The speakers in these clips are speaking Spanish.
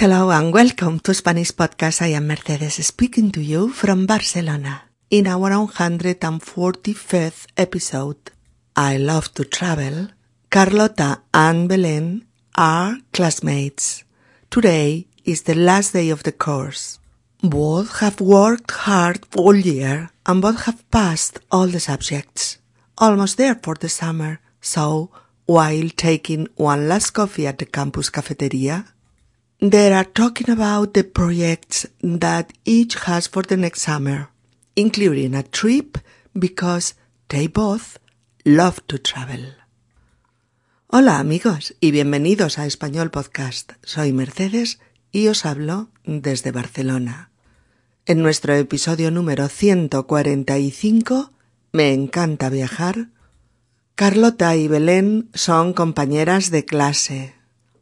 Hello and welcome to Spanish Podcast. I am Mercedes speaking to you from Barcelona in our 145th episode. I love to travel. Carlota and Belen are classmates. Today is the last day of the course. Both have worked hard all year and both have passed all the subjects. Almost there for the summer. So, while taking one last coffee at the campus cafeteria, they are talking about the projects that each has for the next summer, including a trip because they both love to travel. Hola amigos y bienvenidos a Español Podcast. Soy Mercedes y os hablo desde Barcelona. En nuestro episodio número 145, Me encanta viajar, Carlota y Belén son compañeras de clase.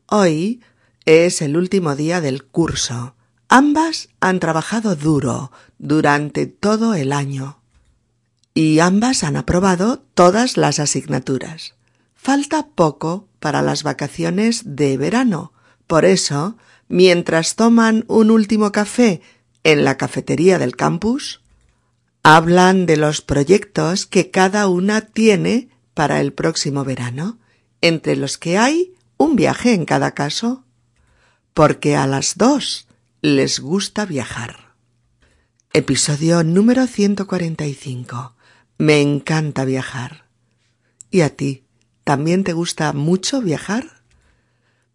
Hoy es el último día del curso. Ambas han trabajado duro durante todo el año. Y ambas han aprobado todas las asignaturas. Falta poco para las vacaciones de verano. Por eso, mientras toman un último café en la cafetería del campus, hablan de los proyectos que cada una tiene para el próximo verano, entre los que hay un viaje en cada caso porque a las dos les gusta viajar. Episodio número 145. Me encanta viajar. ¿Y a ti? ¿También te gusta mucho viajar?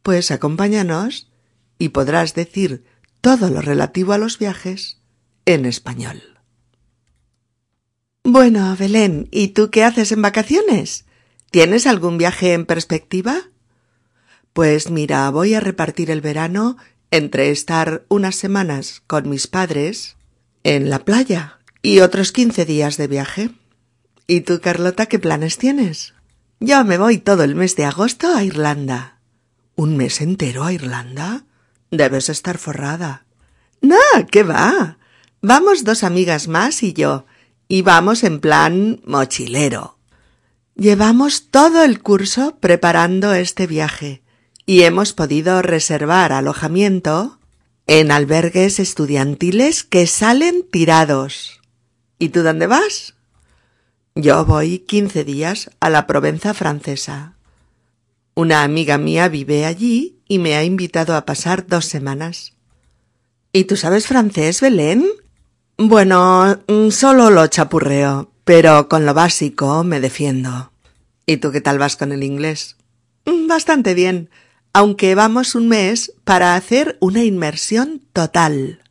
Pues acompáñanos y podrás decir todo lo relativo a los viajes en español. Bueno, Belén, ¿y tú qué haces en vacaciones? ¿Tienes algún viaje en perspectiva? Pues mira, voy a repartir el verano entre estar unas semanas con mis padres en la playa y otros quince días de viaje. ¿Y tú, Carlota, qué planes tienes? Yo me voy todo el mes de agosto a Irlanda. ¿Un mes entero a Irlanda? Debes estar forrada. No, ¿qué va? Vamos dos amigas más y yo, y vamos en plan mochilero. Llevamos todo el curso preparando este viaje y hemos podido reservar alojamiento en albergues estudiantiles que salen tirados. ¿Y tú dónde vas? Yo voy quince días a la Provenza francesa. Una amiga mía vive allí y me ha invitado a pasar dos semanas. ¿Y tú sabes francés, Belén? Bueno, mm, solo lo chapurreo, pero con lo básico me defiendo. ¿Y tú qué tal vas con el inglés? Mm, bastante bien aunque vamos un mes para hacer una inmersión total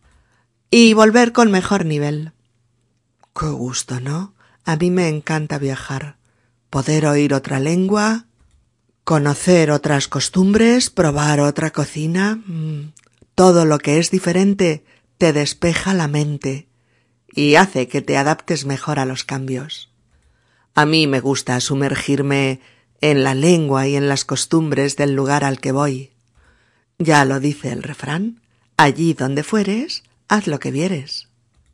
y volver con mejor nivel. Qué gusto, ¿no? A mí me encanta viajar, poder oír otra lengua, conocer otras costumbres, probar otra cocina. Mm, todo lo que es diferente te despeja la mente y hace que te adaptes mejor a los cambios. A mí me gusta sumergirme en la lengua y en las costumbres del lugar al que voy. Ya lo dice el refrán, allí donde fueres, haz lo que vieres.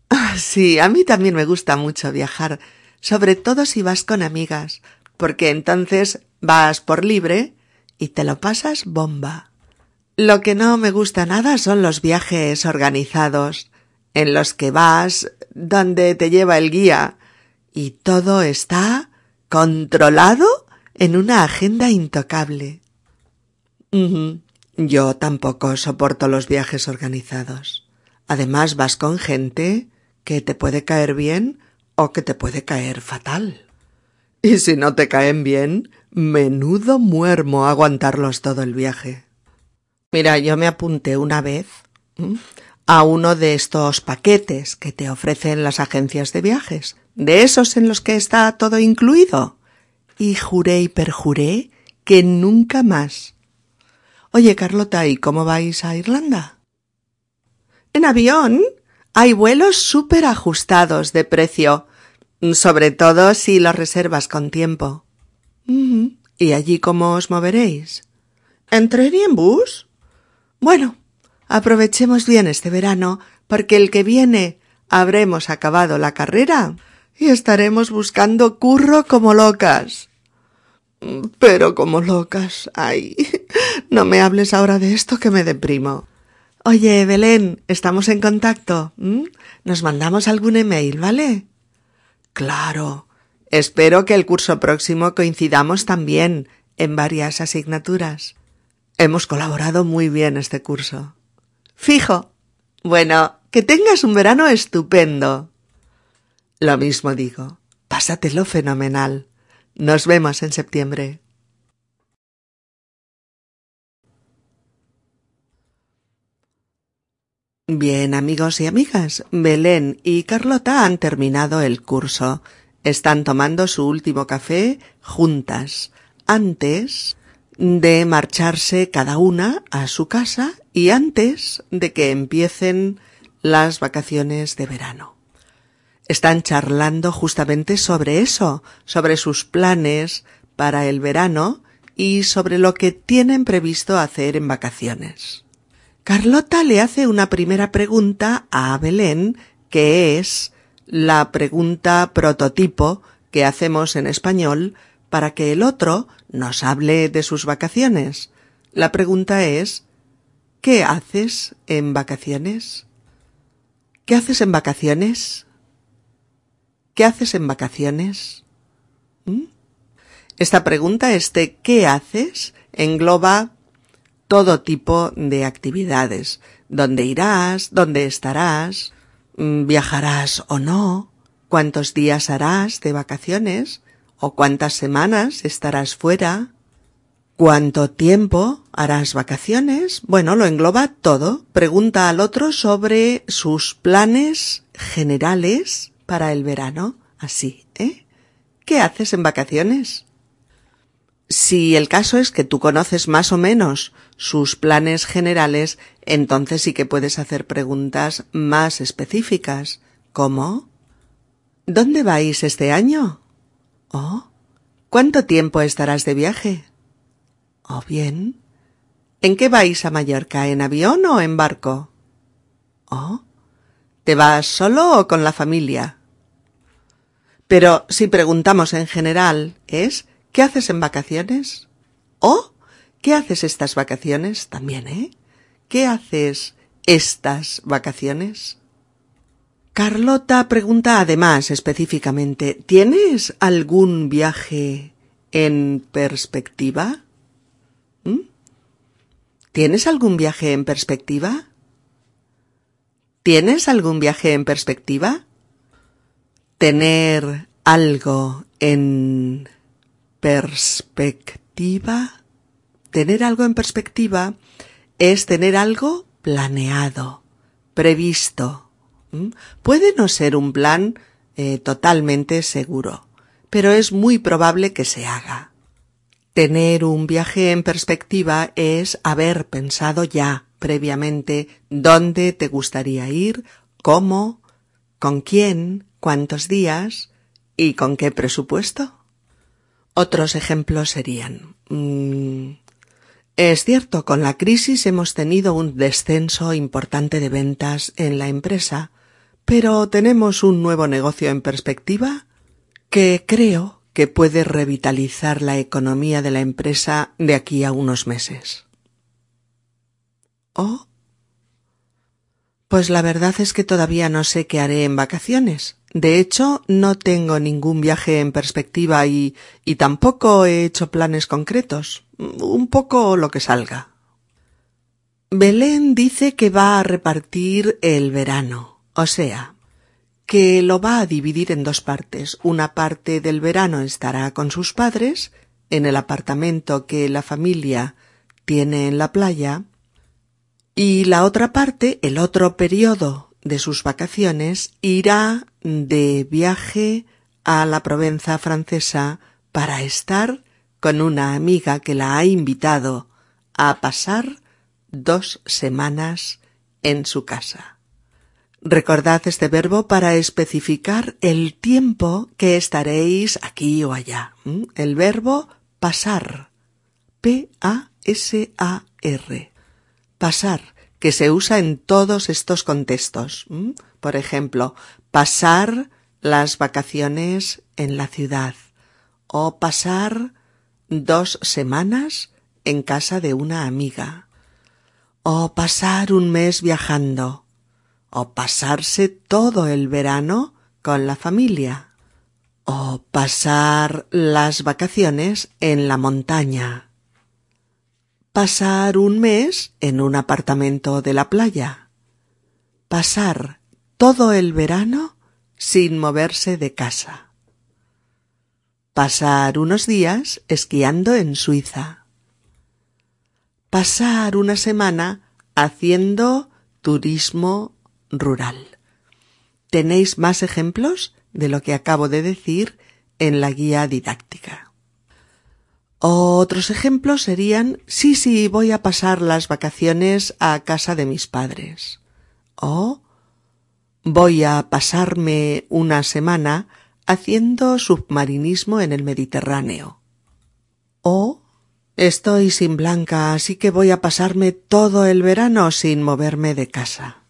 Ah, sí, a mí también me gusta mucho viajar, sobre todo si vas con amigas, porque entonces vas por libre y te lo pasas bomba. Lo que no me gusta nada son los viajes organizados, en los que vas donde te lleva el guía y todo está controlado en una agenda intocable. Yo tampoco soporto los viajes organizados. Además vas con gente que te puede caer bien o que te puede caer fatal. Y si no te caen bien, menudo muermo aguantarlos todo el viaje. Mira, yo me apunté una vez a uno de estos paquetes que te ofrecen las agencias de viajes, de esos en los que está todo incluido y juré y perjuré que nunca más. Oye, Carlota, ¿y cómo vais a Irlanda? En avión hay vuelos súper ajustados de precio, sobre todo si los reservas con tiempo. ¿Y allí cómo os moveréis? ¿En tren y en bus? Bueno, aprovechemos bien este verano, porque el que viene habremos acabado la carrera y estaremos buscando curro como locas. Pero como locas. Ay, no me hables ahora de esto que me deprimo. Oye, Belén, estamos en contacto. Nos mandamos algún email, ¿vale? Claro. Espero que el curso próximo coincidamos también en varias asignaturas. Hemos colaborado muy bien este curso. Fijo. Bueno, que tengas un verano estupendo. Lo mismo digo. Pásatelo fenomenal. Nos vemos en septiembre. Bien, amigos y amigas, Belén y Carlota han terminado el curso. Están tomando su último café juntas, antes de marcharse cada una a su casa y antes de que empiecen las vacaciones de verano. Están charlando justamente sobre eso, sobre sus planes para el verano y sobre lo que tienen previsto hacer en vacaciones. Carlota le hace una primera pregunta a Belén, que es la pregunta prototipo que hacemos en español para que el otro nos hable de sus vacaciones. La pregunta es ¿Qué haces en vacaciones? ¿Qué haces en vacaciones? ¿Qué haces en vacaciones? ¿Mm? Esta pregunta, este ¿qué haces? engloba todo tipo de actividades. ¿Dónde irás? ¿Dónde estarás? Mm, ¿Viajarás o no? ¿Cuántos días harás de vacaciones? ¿O cuántas semanas estarás fuera? ¿Cuánto tiempo harás vacaciones? Bueno, lo engloba todo. Pregunta al otro sobre sus planes generales para el verano. Así, ¿eh? ¿Qué haces en vacaciones? Si el caso es que tú conoces más o menos sus planes generales, entonces sí que puedes hacer preguntas más específicas, como ¿Dónde vais este año? ¿O ¿Cuánto tiempo estarás de viaje? ¿O bien ¿En qué vais a Mallorca? ¿En avión o en barco? ¿O ¿Te vas solo o con la familia? Pero si preguntamos en general es ¿Qué haces en vacaciones? ¿O qué haces estas vacaciones? También, ¿eh? ¿Qué haces estas vacaciones? Carlota pregunta además específicamente ¿Tienes algún viaje en perspectiva? ¿Mm? ¿Tienes algún viaje en perspectiva? ¿Tienes algún viaje en perspectiva? Tener algo en perspectiva, tener algo en perspectiva es tener algo planeado, previsto. Puede no ser un plan eh, totalmente seguro, pero es muy probable que se haga. Tener un viaje en perspectiva es haber pensado ya previamente dónde te gustaría ir, cómo, con quién, cuántos días y con qué presupuesto. Otros ejemplos serían mm, Es cierto, con la crisis hemos tenido un descenso importante de ventas en la empresa, pero tenemos un nuevo negocio en perspectiva que creo que puede revitalizar la economía de la empresa de aquí a unos meses. ¿O? Pues la verdad es que todavía no sé qué haré en vacaciones. De hecho, no tengo ningún viaje en perspectiva y, y tampoco he hecho planes concretos. Un poco lo que salga. Belén dice que va a repartir el verano, o sea, que lo va a dividir en dos partes. Una parte del verano estará con sus padres, en el apartamento que la familia tiene en la playa, y la otra parte, el otro periodo de sus vacaciones irá de viaje a la Provenza francesa para estar con una amiga que la ha invitado a pasar dos semanas en su casa. Recordad este verbo para especificar el tiempo que estaréis aquí o allá. El verbo pasar. P-A-S-A-R. Pasar que se usa en todos estos contextos. Por ejemplo, pasar las vacaciones en la ciudad o pasar dos semanas en casa de una amiga o pasar un mes viajando, o pasarse todo el verano con la familia, o pasar las vacaciones en la montaña, pasar un mes en un apartamento de la playa, pasar todo el verano sin moverse de casa, pasar unos días esquiando en Suiza, pasar una semana haciendo turismo rural. Tenéis más ejemplos de lo que acabo de decir en la guía didáctica. Otros ejemplos serían sí, sí, voy a pasar las vacaciones a casa de mis padres. O voy a pasarme una semana haciendo submarinismo en el Mediterráneo. O estoy sin Blanca, así que voy a pasarme todo el verano sin moverme de casa.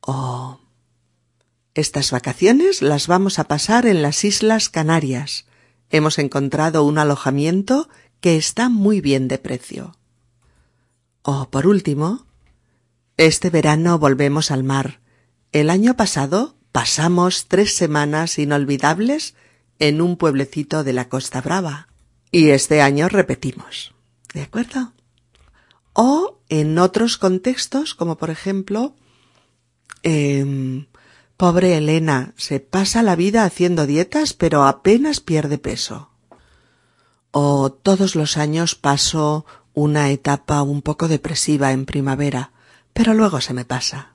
O estas vacaciones las vamos a pasar en las Islas Canarias. Hemos encontrado un alojamiento que está muy bien de precio. O, por último, este verano volvemos al mar. El año pasado pasamos tres semanas inolvidables en un pueblecito de la Costa Brava. Y este año repetimos. ¿De acuerdo? O en otros contextos, como por ejemplo, eh, Pobre Elena, se pasa la vida haciendo dietas, pero apenas pierde peso. O todos los años paso una etapa un poco depresiva en primavera, pero luego se me pasa.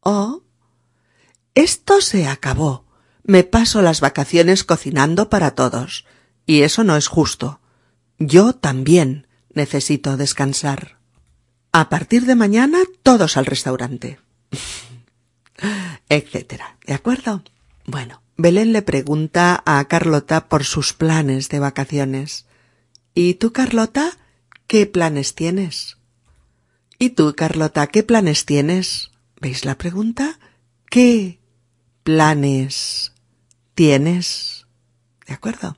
O esto se acabó. Me paso las vacaciones cocinando para todos. Y eso no es justo. Yo también necesito descansar. A partir de mañana todos al restaurante. etcétera. ¿De acuerdo? Bueno, Belén le pregunta a Carlota por sus planes de vacaciones. ¿Y tú, Carlota, qué planes tienes? ¿Y tú, Carlota, qué planes tienes? ¿Veis la pregunta? ¿Qué planes tienes? ¿De acuerdo?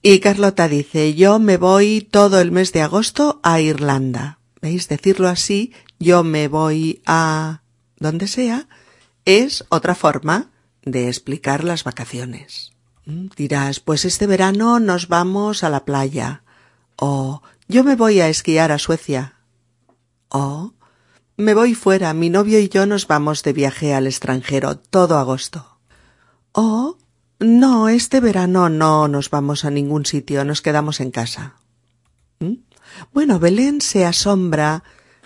Y Carlota dice, yo me voy todo el mes de agosto a Irlanda. ¿Veis? Decirlo así, yo me voy a... donde sea, es otra forma de explicar las vacaciones. Mm, dirás, pues este verano nos vamos a la playa. O yo me voy a esquiar a Suecia. O me voy fuera, mi novio y yo nos vamos de viaje al extranjero todo agosto. O no, este verano no nos vamos a ningún sitio, nos quedamos en casa. ¿Mm? Bueno, Belén se asombra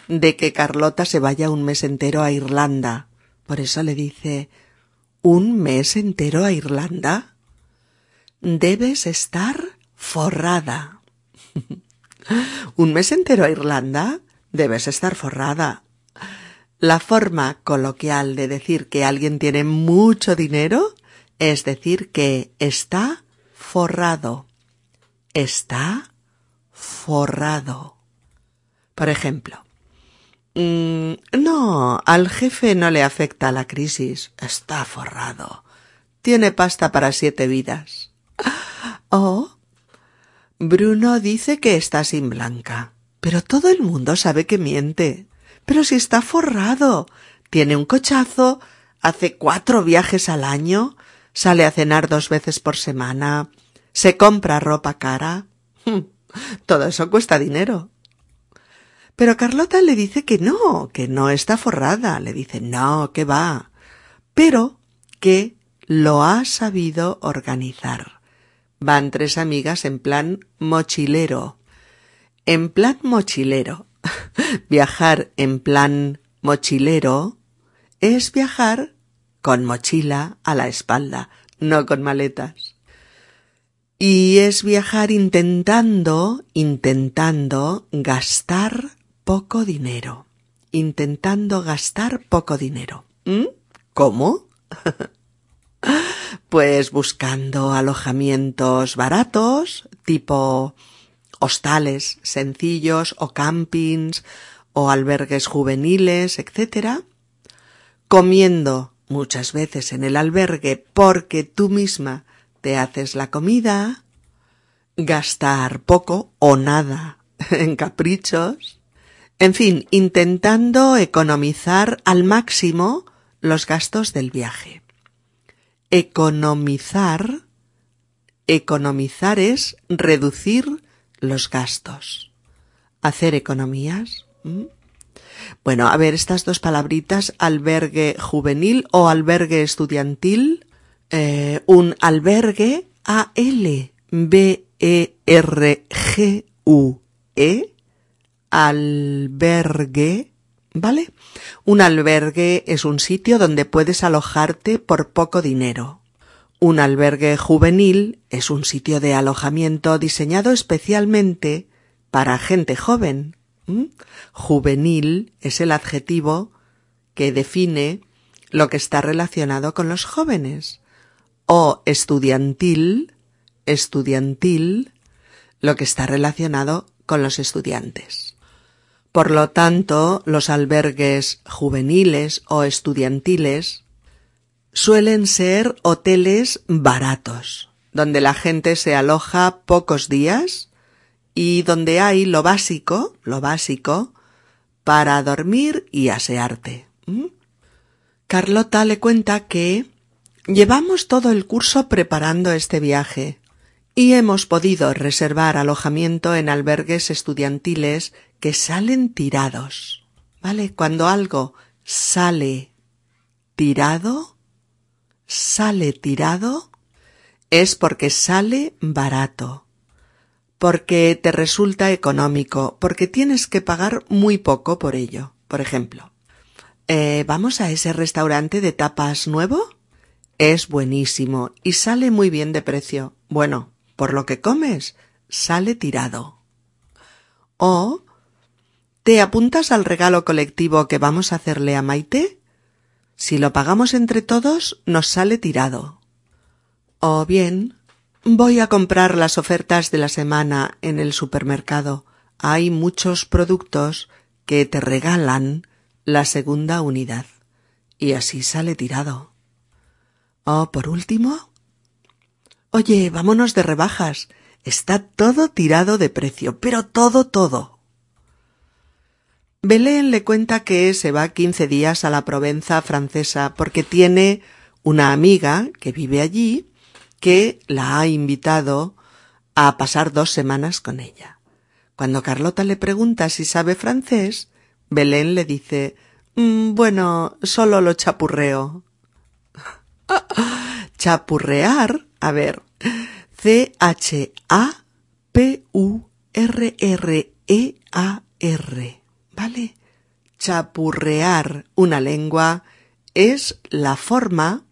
de que Carlota se vaya un mes entero a Irlanda por eso le dice ¿Un mes entero a Irlanda? Debes estar forrada. ¿Un mes entero a Irlanda? Debes estar forrada. La forma coloquial de decir que alguien tiene mucho dinero es decir que está forrado. Está forrado. Por ejemplo, Mm, no, al jefe no le afecta la crisis. Está forrado. Tiene pasta para siete vidas. Oh. Bruno dice que está sin blanca. Pero todo el mundo sabe que miente. Pero si está forrado. Tiene un cochazo, hace cuatro viajes al año, sale a cenar dos veces por semana, se compra ropa cara. Todo eso cuesta dinero. Pero Carlota le dice que no, que no está forrada. Le dice no, que va. Pero que lo ha sabido organizar. Van tres amigas en plan mochilero. En plan mochilero. viajar en plan mochilero es viajar con mochila a la espalda, no con maletas. Y es viajar intentando, intentando gastar poco dinero, intentando gastar poco dinero. ¿Mm? ¿Cómo? pues buscando alojamientos baratos, tipo hostales sencillos o campings o albergues juveniles, etc. Comiendo muchas veces en el albergue porque tú misma te haces la comida, gastar poco o nada en caprichos, En fin, intentando economizar al máximo los gastos del viaje. Economizar, economizar es reducir los gastos. Hacer economías. Bueno, a ver, estas dos palabritas, albergue juvenil o albergue estudiantil. Eh, un albergue, A-L-B-E-R-G-U-E, albergue, ¿vale? Un albergue es un sitio donde puedes alojarte por poco dinero. Un albergue juvenil es un sitio de alojamiento diseñado especialmente para gente joven. Juvenil es el adjetivo que define lo que está relacionado con los jóvenes. O estudiantil, estudiantil, lo que está relacionado con los estudiantes. Por lo tanto, los albergues juveniles o estudiantiles suelen ser hoteles baratos, donde la gente se aloja pocos días y donde hay lo básico, lo básico, para dormir y asearte. ¿Mm? Carlota le cuenta que llevamos todo el curso preparando este viaje y hemos podido reservar alojamiento en albergues estudiantiles que salen tirados. ¿Vale? Cuando algo sale tirado, sale tirado, es porque sale barato, porque te resulta económico, porque tienes que pagar muy poco por ello. Por ejemplo, eh, ¿vamos a ese restaurante de tapas nuevo? Es buenísimo y sale muy bien de precio. Bueno, por lo que comes, sale tirado. O ¿Te apuntas al regalo colectivo que vamos a hacerle a Maite? Si lo pagamos entre todos, nos sale tirado. O bien, voy a comprar las ofertas de la semana en el supermercado. Hay muchos productos que te regalan la segunda unidad. Y así sale tirado. O por último, Oye, vámonos de rebajas. Está todo tirado de precio, pero todo, todo. Belén le cuenta que se va quince días a la Provenza francesa porque tiene una amiga que vive allí que la ha invitado a pasar dos semanas con ella. Cuando Carlota le pregunta si sabe francés, Belén le dice mm, bueno, solo lo chapurreo. Chapurrear, a ver, C-H-A-P-U-R-R-E-A-R. ¿Vale? Chapurrear una lengua es la forma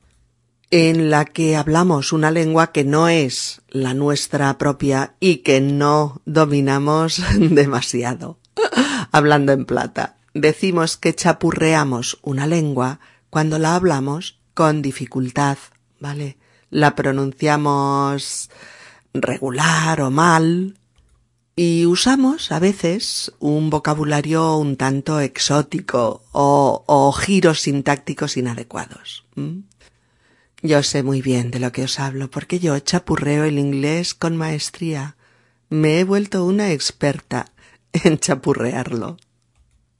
en la que hablamos una lengua que no es la nuestra propia y que no dominamos demasiado. Hablando en plata, decimos que chapurreamos una lengua cuando la hablamos con dificultad, ¿vale? la pronunciamos regular o mal y usamos a veces un vocabulario un tanto exótico o, giros sintácticos inadecuados. Yo sé muy bien de lo que os hablo porque yo chapurreo el inglés con maestría. Me he vuelto una experta en chapurrearlo.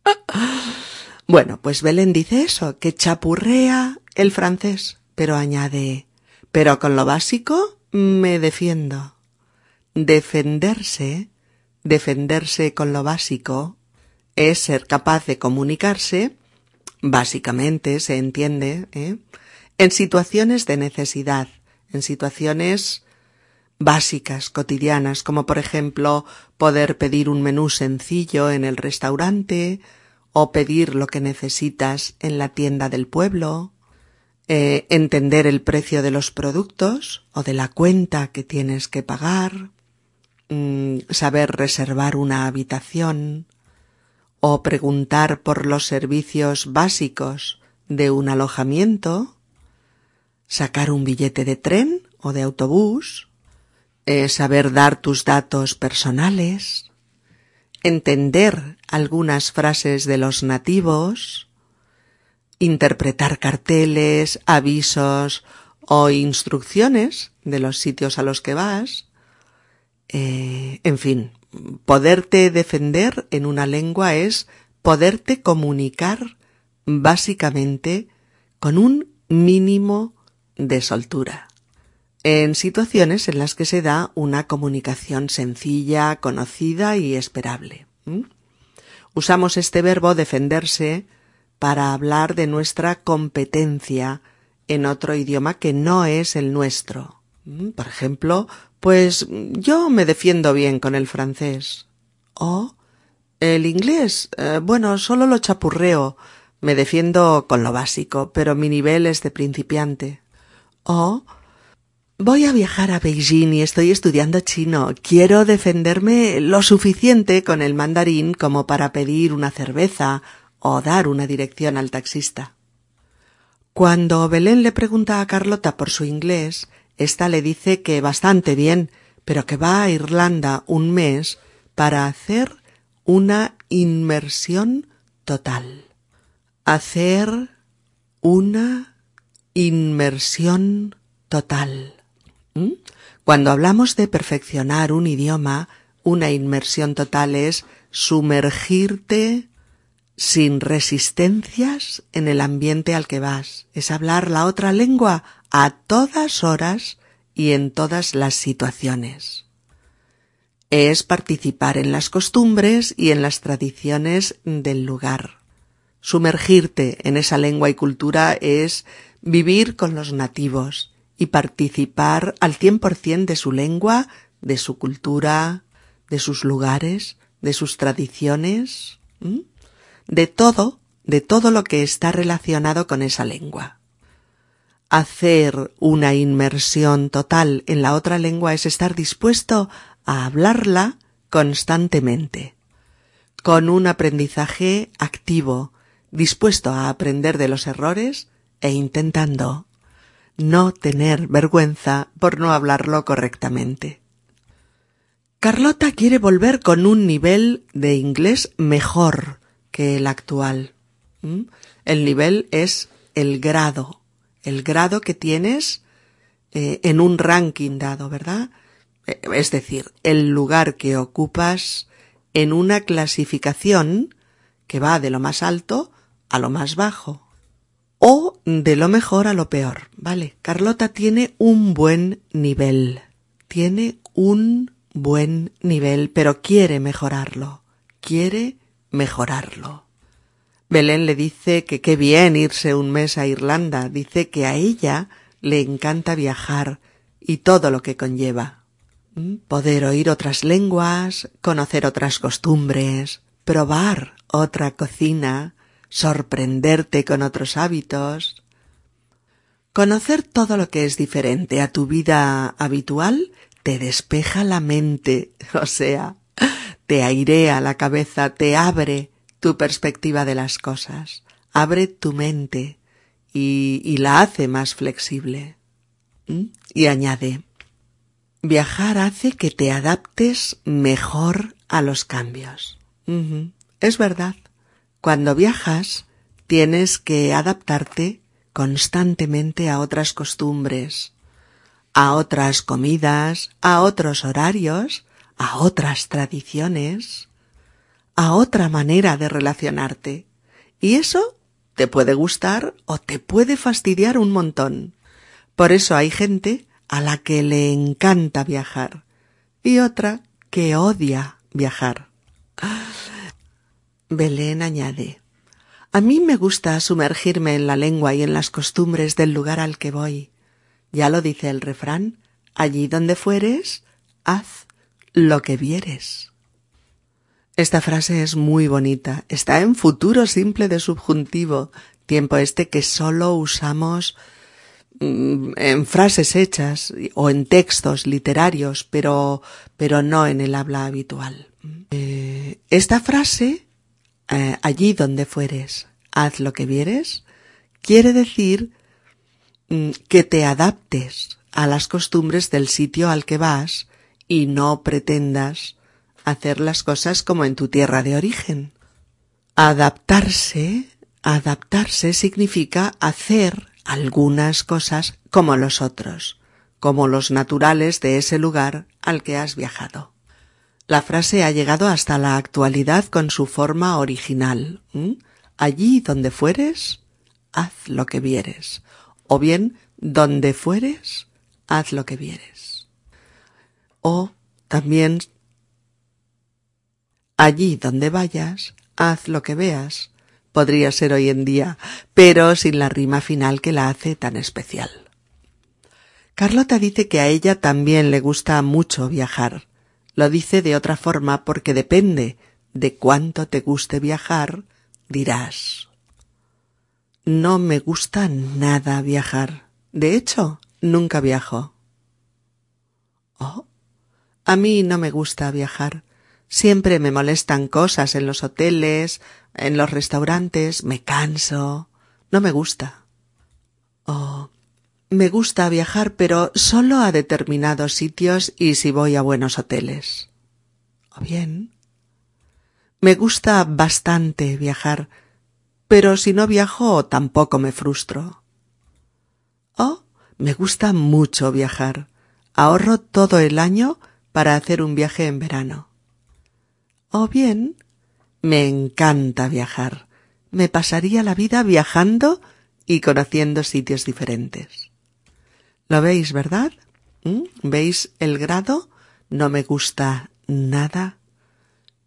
Bueno, pues Belén dice eso, que chapurrea el francés, pero añade pero con lo básico me defiendo. Defenderse, defenderse con lo básico, es ser capaz de comunicarse, básicamente se entiende, ¿eh? en situaciones de necesidad, en situaciones básicas, cotidianas, como por ejemplo poder pedir un menú sencillo en el restaurante o pedir lo que necesitas en la tienda del pueblo, eh, entender el precio de los productos o de la cuenta que tienes que pagar, mm, saber reservar una habitación o preguntar por los servicios básicos de un alojamiento, sacar un billete de tren o de autobús, eh, saber dar tus datos personales, entender algunas frases de los nativos, interpretar carteles, avisos o instrucciones de los sitios a los que vas, eh, en fin, poderte defender en una lengua es poderte comunicar básicamente con un mínimo de soltura. En situaciones en las que se da una comunicación sencilla, conocida y esperable. Usamos este verbo defenderse para hablar de nuestra competencia en otro idioma que no es el nuestro. Por ejemplo, pues yo me defiendo bien con el francés. O el inglés, eh, bueno, solo lo chapurreo. Me defiendo con lo básico, pero mi nivel es de principiante. O voy a viajar a Beijing y estoy estudiando chino. Quiero defenderme lo suficiente con el mandarín como para pedir una cerveza o dar una dirección al taxista. Cuando Belén le pregunta a Carlota por su inglés, ésta le dice que bastante bien, pero que va a Irlanda un mes para hacer una inmersión total. Hacer una inmersión total. ¿Mm? Cuando hablamos de perfeccionar un idioma, una inmersión total es sumergirte sin resistencias en el ambiente al que vas. Es hablar la otra lengua a todas horas y en todas las situaciones. Es participar en las costumbres y en las tradiciones del lugar. Sumergirte en esa lengua y cultura es vivir con los nativos y participar al cien por cien de su lengua, de su cultura, de sus lugares, de sus tradiciones de todo, de todo lo que está relacionado con esa lengua. Hacer una inmersión total en la otra lengua es estar dispuesto a hablarla constantemente, con un aprendizaje activo, dispuesto a aprender de los errores e intentando no tener vergüenza por no hablarlo correctamente. Carlota quiere volver con un nivel de inglés mejor, que el actual. El nivel es el grado, el grado que tienes eh, en un ranking dado, ¿verdad? Eh, es decir, el lugar que ocupas en una clasificación que va de lo más alto a lo más bajo o de lo mejor a lo peor, ¿vale? Carlota tiene un buen nivel, tiene un buen nivel, pero quiere mejorarlo, quiere mejorarlo. Belén le dice que qué bien irse un mes a Irlanda, dice que a ella le encanta viajar y todo lo que conlleva. ¿Mm? Poder oír otras lenguas, conocer otras costumbres, probar otra cocina, sorprenderte con otros hábitos. Conocer todo lo que es diferente a tu vida habitual te despeja la mente, o sea, te airea la cabeza, te abre tu perspectiva de las cosas, abre tu mente y, la hace más flexible. Y añade, viajar hace que te adaptes mejor a los cambios. Es verdad. Cuando viajas, tienes que adaptarte constantemente a otras costumbres, a otras comidas, a otros horarios, a otras tradiciones, a otra manera de relacionarte. Y eso te puede gustar o te puede fastidiar un montón. Por eso hay gente a la que le encanta viajar y otra que odia viajar. Belén añade A mí me gusta sumergirme en la lengua y en las costumbres del lugar al que voy. Ya lo dice el refrán, allí donde fueres, haz lo que vieres. Esta frase es muy bonita. Está en futuro simple de subjuntivo, tiempo este que solo usamos mm, en frases hechas o en textos literarios, pero, pero no en el habla habitual. Eh, esta frase, eh, allí donde fueres, haz lo que vieres, quiere decir mm, que te adaptes a las costumbres del sitio al que vas y no pretendas hacer las cosas como en tu tierra de origen. Adaptarse, adaptarse significa hacer algunas cosas como los otros, como los naturales de ese lugar al que has viajado. La frase ha llegado hasta la actualidad con su forma original. Allí donde fueres, haz lo que vieres. O bien, donde fueres, haz lo que vieres. O también, allí donde vayas, haz lo que veas. Podría ser hoy en día, pero sin la rima final que la hace tan especial. Carlota dice que a ella también le gusta mucho viajar. Lo dice de otra forma porque depende de cuánto te guste viajar, dirás. No me gusta nada viajar. De hecho, nunca viajo. Oh, a mí no me gusta viajar. Siempre me molestan cosas en los hoteles, en los restaurantes, me canso. No me gusta. Oh, me gusta viajar, pero solo a determinados sitios y si voy a buenos hoteles. O bien. Me gusta bastante viajar, pero si no viajo tampoco me frustro. Oh, me gusta mucho viajar. Ahorro todo el año para hacer un viaje en verano. O bien, me encanta viajar. Me pasaría la vida viajando y conociendo sitios diferentes. ¿Lo veis, verdad? ¿Mm? ¿Veis el grado? No me gusta nada.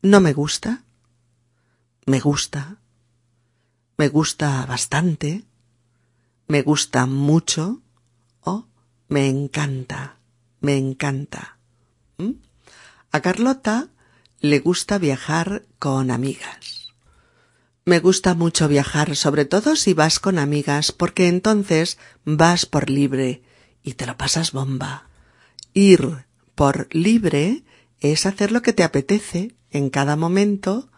No me gusta. Me gusta. Me gusta bastante. Me gusta mucho. O me encanta. Me encanta. ¿Mm? A Carlota le gusta viajar con amigas. Me gusta mucho viajar, sobre todo si vas con amigas, porque entonces vas por libre y te lo pasas bomba. Ir por libre es hacer lo que te apetece en cada momento,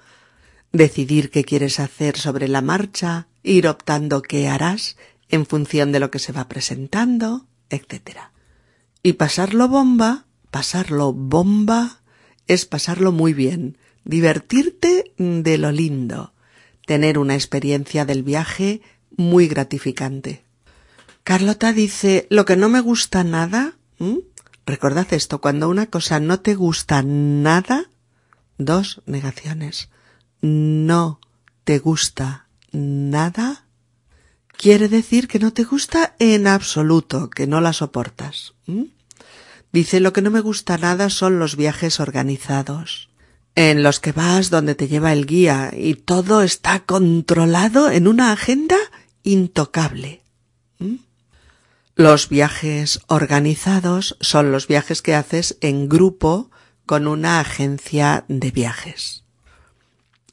decidir qué quieres hacer sobre la marcha, ir optando qué harás en función de lo que se va presentando, etc. Y pasarlo bomba, pasarlo bomba, es pasarlo muy bien, divertirte de lo lindo, tener una experiencia del viaje muy gratificante. Carlota dice, lo que no me gusta nada, recordad esto, cuando una cosa no te gusta nada, dos negaciones, no te gusta nada, quiere decir que no te gusta en absoluto, que no la soportas. Dice, lo que no me gusta nada son los viajes organizados, en los que vas donde te lleva el guía y todo está controlado en una agenda intocable. Los viajes organizados son los viajes que haces en grupo con una agencia de viajes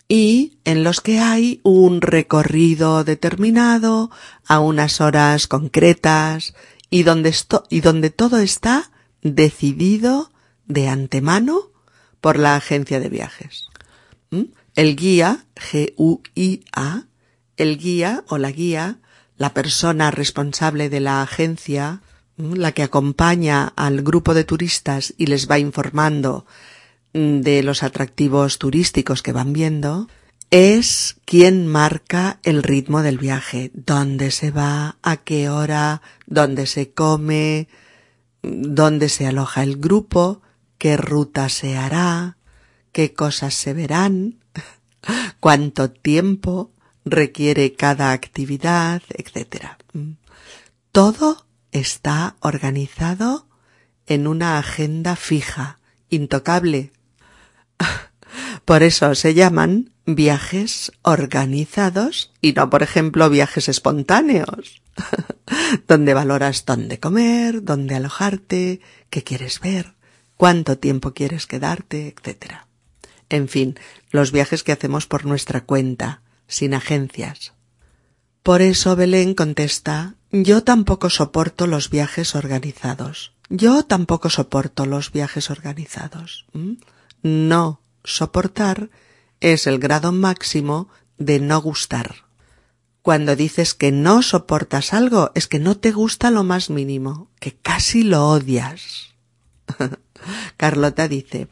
y en los que hay un recorrido determinado a unas horas concretas y donde, y donde todo está decidido de antemano por la agencia de viajes. ¿Mm? El guía, G-U-I-A, el guía o la guía la persona responsable de la agencia, la que acompaña al grupo de turistas y les va informando mm, de los atractivos turísticos que van viendo, es quien marca el ritmo del viaje, dónde se va, a qué hora, dónde se come, dónde se aloja el grupo, qué ruta se hará, qué cosas se verán, cuánto tiempo, requiere cada actividad, etc. Todo está organizado en una agenda fija, intocable. Por eso se llaman viajes organizados y no, por ejemplo, viajes espontáneos, donde valoras dónde comer, dónde alojarte, qué quieres ver, cuánto tiempo quieres quedarte, etc. En fin, los viajes que hacemos por nuestra cuenta, sin agencias. Por eso Belén contesta Yo tampoco soporto los viajes organizados. Yo tampoco soporto los viajes organizados. ¿Mm? No soportar es el grado máximo de no gustar. Cuando dices que no soportas algo es que no te gusta lo más mínimo, que casi lo odias. Carlota dice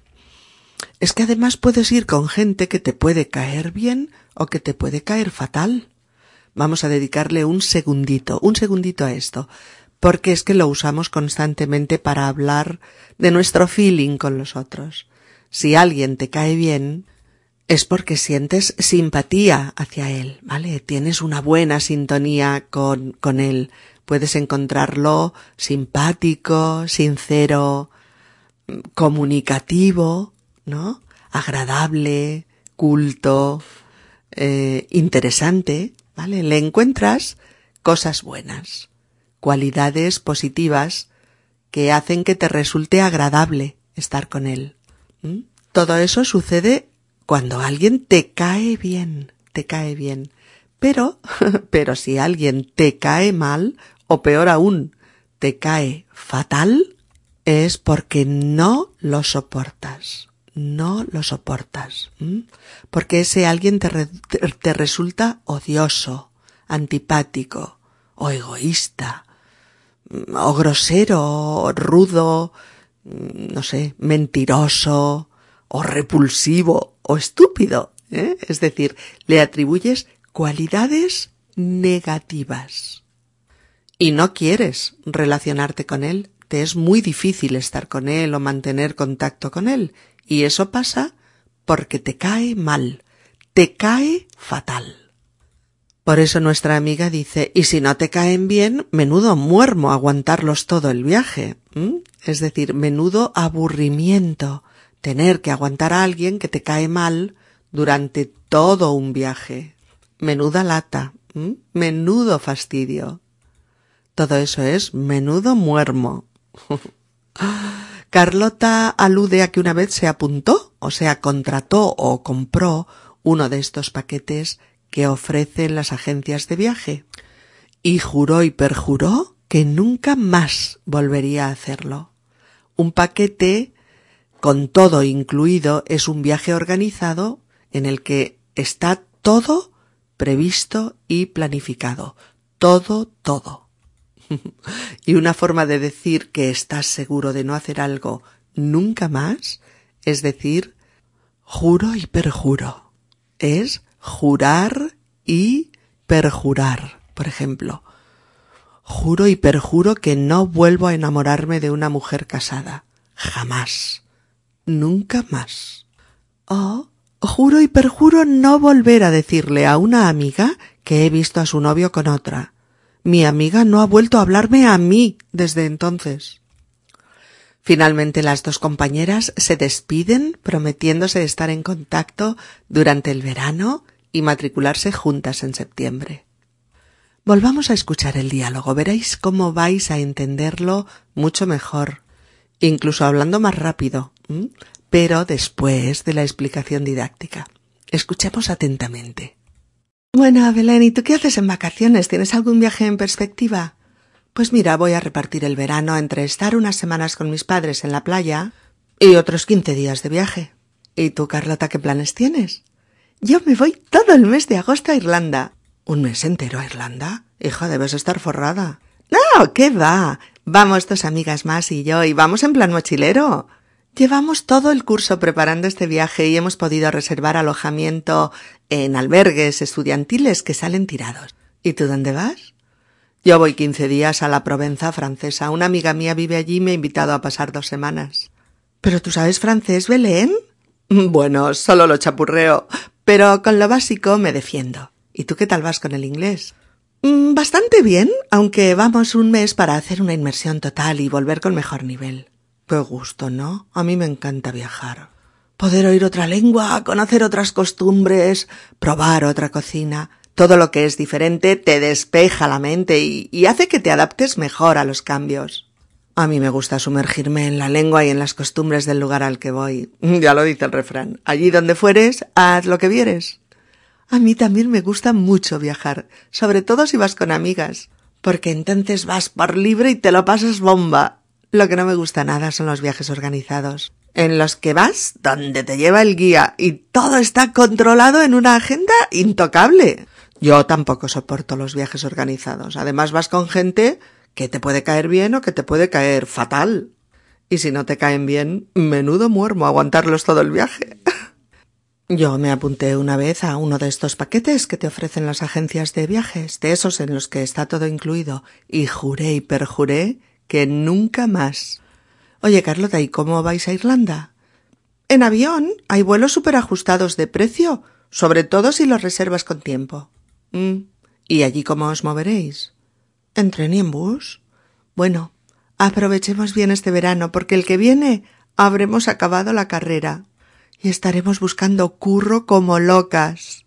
es que además puedes ir con gente que te puede caer bien o que te puede caer fatal. Vamos a dedicarle un segundito, un segundito a esto, porque es que lo usamos constantemente para hablar de nuestro feeling con los otros. Si alguien te cae bien, es porque sientes simpatía hacia él, ¿vale? Tienes una buena sintonía con, con él. Puedes encontrarlo simpático, sincero, comunicativo, ¿no? Agradable, culto, eh, interesante, ¿vale? Le encuentras cosas buenas, cualidades positivas que hacen que te resulte agradable estar con él. Todo eso sucede cuando alguien te cae bien, te cae bien. Pero, pero si alguien te cae mal, o peor aún, te cae fatal, es porque no lo soportas. No lo soportas. Porque ese alguien te, te resulta odioso, antipático, o egoísta, o grosero, o rudo, no sé, mentiroso, o repulsivo, o estúpido. ¿eh? Es decir, le atribuyes cualidades negativas. Y no quieres relacionarte con él, te es muy difícil estar con él o mantener contacto con él, y eso pasa porque te cae mal, te cae fatal. Por eso nuestra amiga dice, y si no te caen bien, menudo muermo aguantarlos todo el viaje. Es decir, menudo aburrimiento tener que aguantar a alguien que te cae mal durante todo un viaje. Menuda lata, menudo fastidio. Todo eso es menudo muermo. Carlota alude a que una vez se apuntó, o sea, contrató o compró uno de estos paquetes que ofrecen las agencias de viaje y juró y perjuró que nunca más volvería a hacerlo. Un paquete con todo incluido es un viaje organizado en el que está todo previsto y planificado. Todo, todo. y una forma de decir que estás seguro de no hacer algo nunca más es decir, juro y perjuro. Es jurar y perjurar, por ejemplo. Juro y perjuro que no vuelvo a enamorarme de una mujer casada. Jamás. Nunca más. O juro y perjuro no volver a decirle a una amiga que he visto a su novio con otra. Mi amiga no ha vuelto a hablarme a mí desde entonces. Finalmente las dos compañeras se despiden prometiéndose estar en contacto durante el verano y matricularse juntas en septiembre. Volvamos a escuchar el diálogo, veréis cómo vais a entenderlo mucho mejor, incluso hablando más rápido, pero después de la explicación didáctica. Escuchemos atentamente. Bueno, Belén, ¿y tú qué haces en vacaciones? ¿Tienes algún viaje en perspectiva? Pues mira, voy a repartir el verano entre estar unas semanas con mis padres en la playa y otros quince días de viaje. ¿Y tú, Carlota, qué planes tienes? Yo me voy todo el mes de agosto a Irlanda. ¿Un mes entero a Irlanda? Hija, debes estar forrada. No, ¿qué va? Vamos dos amigas más y yo, y vamos en plan mochilero. Llevamos todo el curso preparando este viaje y hemos podido reservar alojamiento en albergues estudiantiles que salen tirados. ¿Y tú dónde vas? Yo voy quince días a la Provenza francesa. Una amiga mía vive allí y me ha invitado a pasar dos semanas. ¿Pero tú sabes francés, Belén? Bueno, solo lo chapurreo, pero con lo básico me defiendo. ¿Y tú qué tal vas con el inglés? Mm, bastante bien, aunque vamos un mes para hacer una inmersión total y volver con mejor nivel. Qué gusto, ¿no? A mí me encanta viajar. Poder oír otra lengua, conocer otras costumbres, probar otra cocina. Todo lo que es diferente te despeja la mente y, y hace que te adaptes mejor a los cambios. A mí me gusta sumergirme en la lengua y en las costumbres del lugar al que voy. Ya lo dice el refrán. Allí donde fueres, haz lo que vieres. A mí también me gusta mucho viajar, sobre todo si vas con amigas, porque entonces vas por libre y te lo pasas bomba. Lo que no me gusta nada son los viajes organizados, en los que vas donde te lleva el guía y todo está controlado en una agenda intocable. Yo tampoco soporto los viajes organizados. Además vas con gente que te puede caer bien o que te puede caer fatal. Y si no te caen bien, menudo muermo aguantarlos todo el viaje. Yo me apunté una vez a uno de estos paquetes que te ofrecen las agencias de viajes, de esos en los que está todo incluido, y juré y perjuré que nunca más. Oye, Carlota, ¿y cómo vais a Irlanda? En avión hay vuelos superajustados de precio, sobre todo si los reservas con tiempo. Mm. ¿Y allí cómo os moveréis? ¿En tren y en bus? Bueno, aprovechemos bien este verano, porque el que viene habremos acabado la carrera y estaremos buscando curro como locas.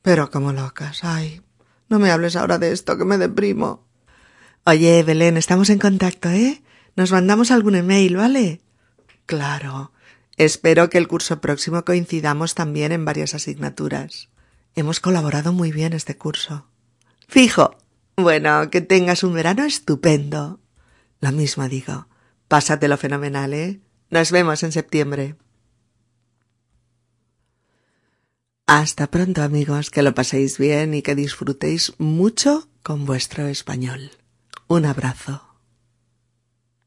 Pero como locas, ay, no me hables ahora de esto, que me deprimo. Oye, Belén, estamos en contacto, ¿eh? Nos mandamos algún email, ¿vale? Claro. Espero que el curso próximo coincidamos también en varias asignaturas. Hemos colaborado muy bien este curso. Fijo. Bueno, que tengas un verano estupendo. Lo mismo digo. Pásatelo fenomenal, ¿eh? Nos vemos en septiembre. Hasta pronto amigos, que lo paséis bien y que disfrutéis mucho con vuestro español. Un abrazo.